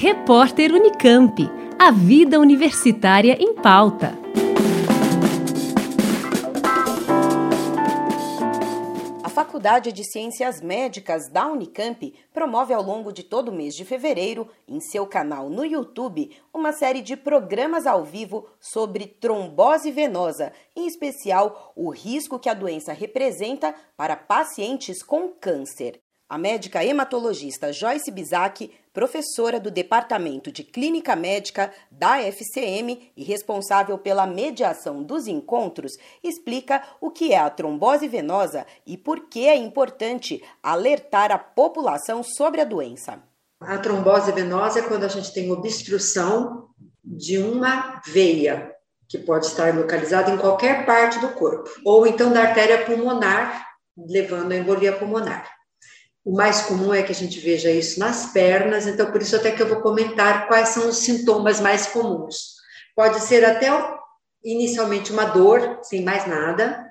Repórter Unicamp. A vida universitária em pauta. A Faculdade de Ciências Médicas da Unicamp promove ao longo de todo o mês de fevereiro, em seu canal no YouTube, uma série de programas ao vivo sobre trombose venosa, em especial o risco que a doença representa para pacientes com câncer. A médica hematologista Joyce Bizac, professora do Departamento de Clínica Médica da FCM e responsável pela mediação dos encontros, explica o que é a trombose venosa e por que é importante alertar a população sobre a doença. A trombose venosa é quando a gente tem obstrução de uma veia, que pode estar localizada em qualquer parte do corpo, ou então da artéria pulmonar, levando a embolia pulmonar. O mais comum é que a gente veja isso nas pernas, então por isso até que eu vou comentar quais são os sintomas mais comuns. Pode ser até inicialmente uma dor, sem mais nada,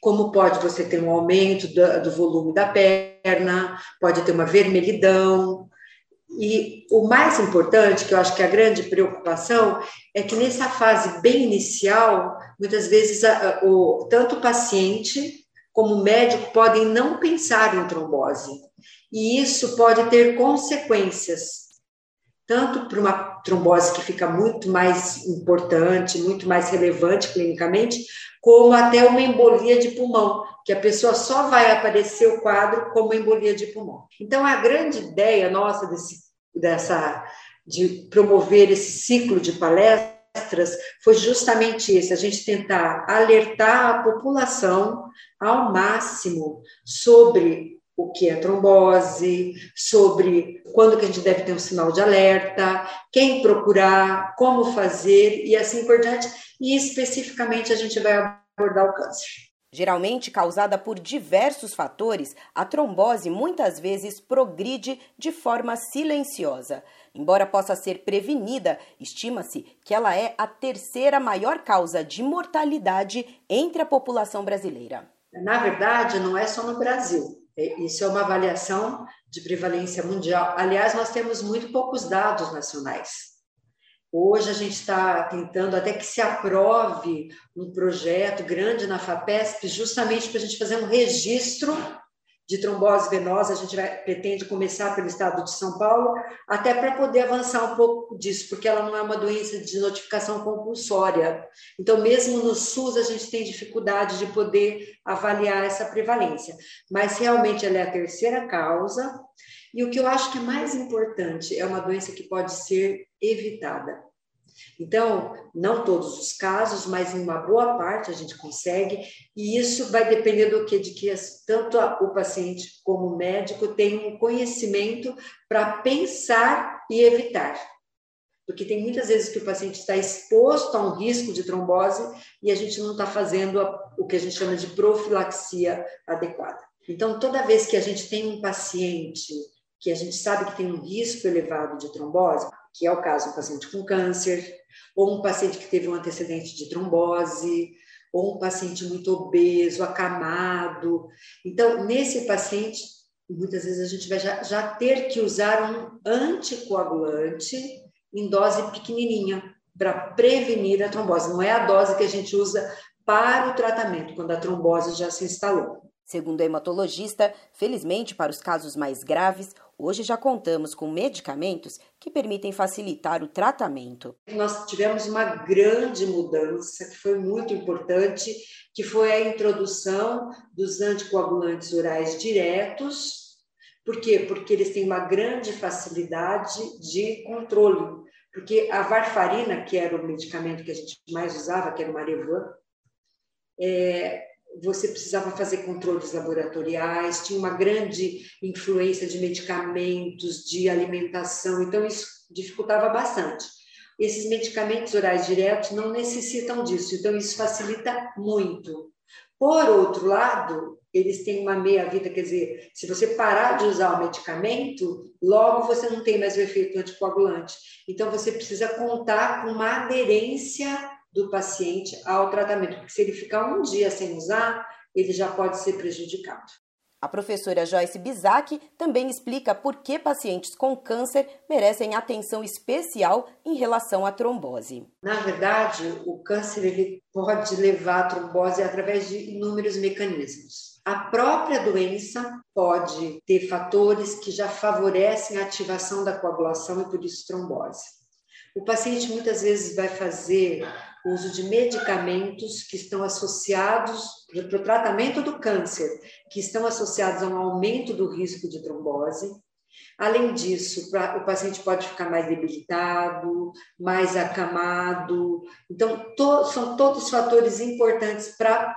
como pode você ter um aumento do, do volume da perna, pode ter uma vermelhidão, e o mais importante, que eu acho que é a grande preocupação, é que nessa fase bem inicial, muitas vezes a, o, tanto o paciente como o médico podem não pensar em trombose e isso pode ter consequências, tanto para uma trombose que fica muito mais importante, muito mais relevante clinicamente, como até uma embolia de pulmão, que a pessoa só vai aparecer o quadro como embolia de pulmão. Então, a grande ideia nossa desse, dessa, de promover esse ciclo de palestras foi justamente isso, a gente tentar alertar a população ao máximo sobre o que é trombose, sobre quando que a gente deve ter um sinal de alerta, quem procurar, como fazer e assim por diante. E especificamente a gente vai abordar o câncer. Geralmente causada por diversos fatores, a trombose muitas vezes progride de forma silenciosa. Embora possa ser prevenida, estima-se que ela é a terceira maior causa de mortalidade entre a população brasileira. Na verdade, não é só no Brasil. Isso é uma avaliação de prevalência mundial. Aliás, nós temos muito poucos dados nacionais. Hoje a gente está tentando até que se aprove um projeto grande na FAPESP, justamente para a gente fazer um registro de trombose venosa, a gente vai, pretende começar pelo estado de São Paulo, até para poder avançar um pouco disso, porque ela não é uma doença de notificação compulsória. Então, mesmo no SUS, a gente tem dificuldade de poder avaliar essa prevalência. Mas realmente ela é a terceira causa. E o que eu acho que é mais importante é uma doença que pode ser evitada. Então, não todos os casos, mas em uma boa parte a gente consegue, e isso vai depender do que de que tanto o paciente como o médico tenham um conhecimento para pensar e evitar. Porque tem muitas vezes que o paciente está exposto a um risco de trombose e a gente não está fazendo o que a gente chama de profilaxia adequada. Então, toda vez que a gente tem um paciente que a gente sabe que tem um risco elevado de trombose, que é o caso do paciente com câncer, ou um paciente que teve um antecedente de trombose, ou um paciente muito obeso, acamado. Então, nesse paciente, muitas vezes a gente vai já, já ter que usar um anticoagulante em dose pequenininha para prevenir a trombose. Não é a dose que a gente usa para o tratamento, quando a trombose já se instalou. Segundo a hematologista, felizmente para os casos mais graves, hoje já contamos com medicamentos que permitem facilitar o tratamento. Nós tivemos uma grande mudança que foi muito importante, que foi a introdução dos anticoagulantes orais diretos. Por quê? Porque eles têm uma grande facilidade de controle. Porque a varfarina, que era o medicamento que a gente mais usava, que era o Marevan, é, você precisava fazer controles laboratoriais, tinha uma grande influência de medicamentos, de alimentação, então isso dificultava bastante. Esses medicamentos orais diretos não necessitam disso, então isso facilita muito. Por outro lado, eles têm uma meia-vida, quer dizer, se você parar de usar o medicamento, logo você não tem mais o efeito anticoagulante. Então você precisa contar com uma aderência do paciente ao tratamento, porque se ele ficar um dia sem usar, ele já pode ser prejudicado. A professora Joyce Bizac também explica por que pacientes com câncer merecem atenção especial em relação à trombose. Na verdade, o câncer ele pode levar à trombose através de inúmeros mecanismos. A própria doença pode ter fatores que já favorecem a ativação da coagulação e por isso trombose. O paciente muitas vezes vai fazer uso de medicamentos que estão associados para o tratamento do câncer, que estão associados a um aumento do risco de trombose. Além disso, o paciente pode ficar mais debilitado, mais acamado. Então, to, são todos fatores importantes para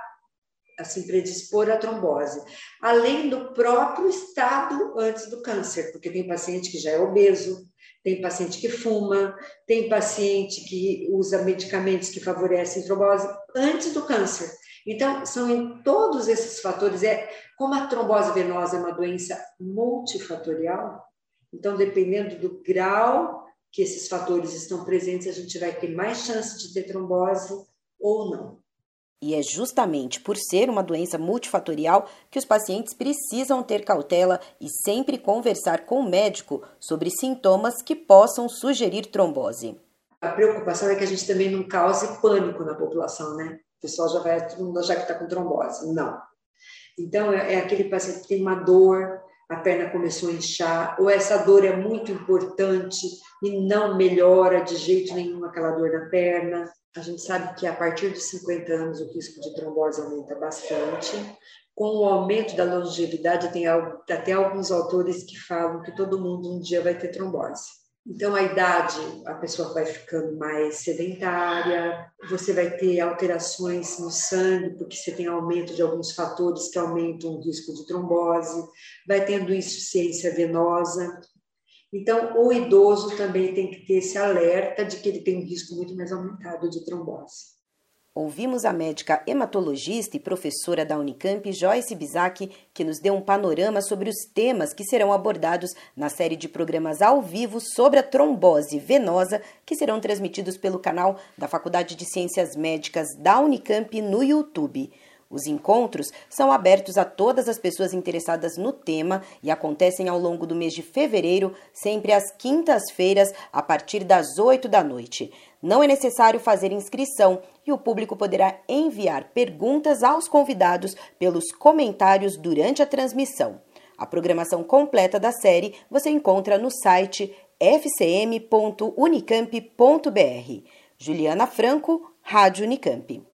assim predispor à trombose, além do próprio estado antes do câncer, porque tem paciente que já é obeso, tem paciente que fuma, tem paciente que usa medicamentos que favorecem a trombose antes do câncer. Então, são em todos esses fatores, é como a trombose venosa é uma doença multifatorial, então dependendo do grau que esses fatores estão presentes, a gente vai ter mais chance de ter trombose ou não. E é justamente por ser uma doença multifatorial que os pacientes precisam ter cautela e sempre conversar com o médico sobre sintomas que possam sugerir trombose. A preocupação é que a gente também não cause pânico na população, né? O pessoal já vai, todo mundo já que está com trombose. Não. Então, é, é aquele paciente que tem uma dor, a perna começou a inchar, ou essa dor é muito importante e não melhora de jeito nenhum aquela dor na perna. A gente sabe que a partir de 50 anos o risco de trombose aumenta bastante. Com o aumento da longevidade, tem até alguns autores que falam que todo mundo um dia vai ter trombose. Então, a idade, a pessoa vai ficando mais sedentária, você vai ter alterações no sangue, porque você tem aumento de alguns fatores que aumentam o risco de trombose, vai tendo insuficiência venosa, então, o idoso também tem que ter esse alerta de que ele tem um risco muito mais aumentado de trombose. Ouvimos a médica hematologista e professora da Unicamp, Joyce Bizac, que nos deu um panorama sobre os temas que serão abordados na série de programas ao vivo sobre a trombose venosa, que serão transmitidos pelo canal da Faculdade de Ciências Médicas da Unicamp no YouTube. Os encontros são abertos a todas as pessoas interessadas no tema e acontecem ao longo do mês de fevereiro, sempre às quintas-feiras, a partir das 8 da noite. Não é necessário fazer inscrição e o público poderá enviar perguntas aos convidados pelos comentários durante a transmissão. A programação completa da série você encontra no site fcm.unicamp.br. Juliana Franco, Rádio Unicamp.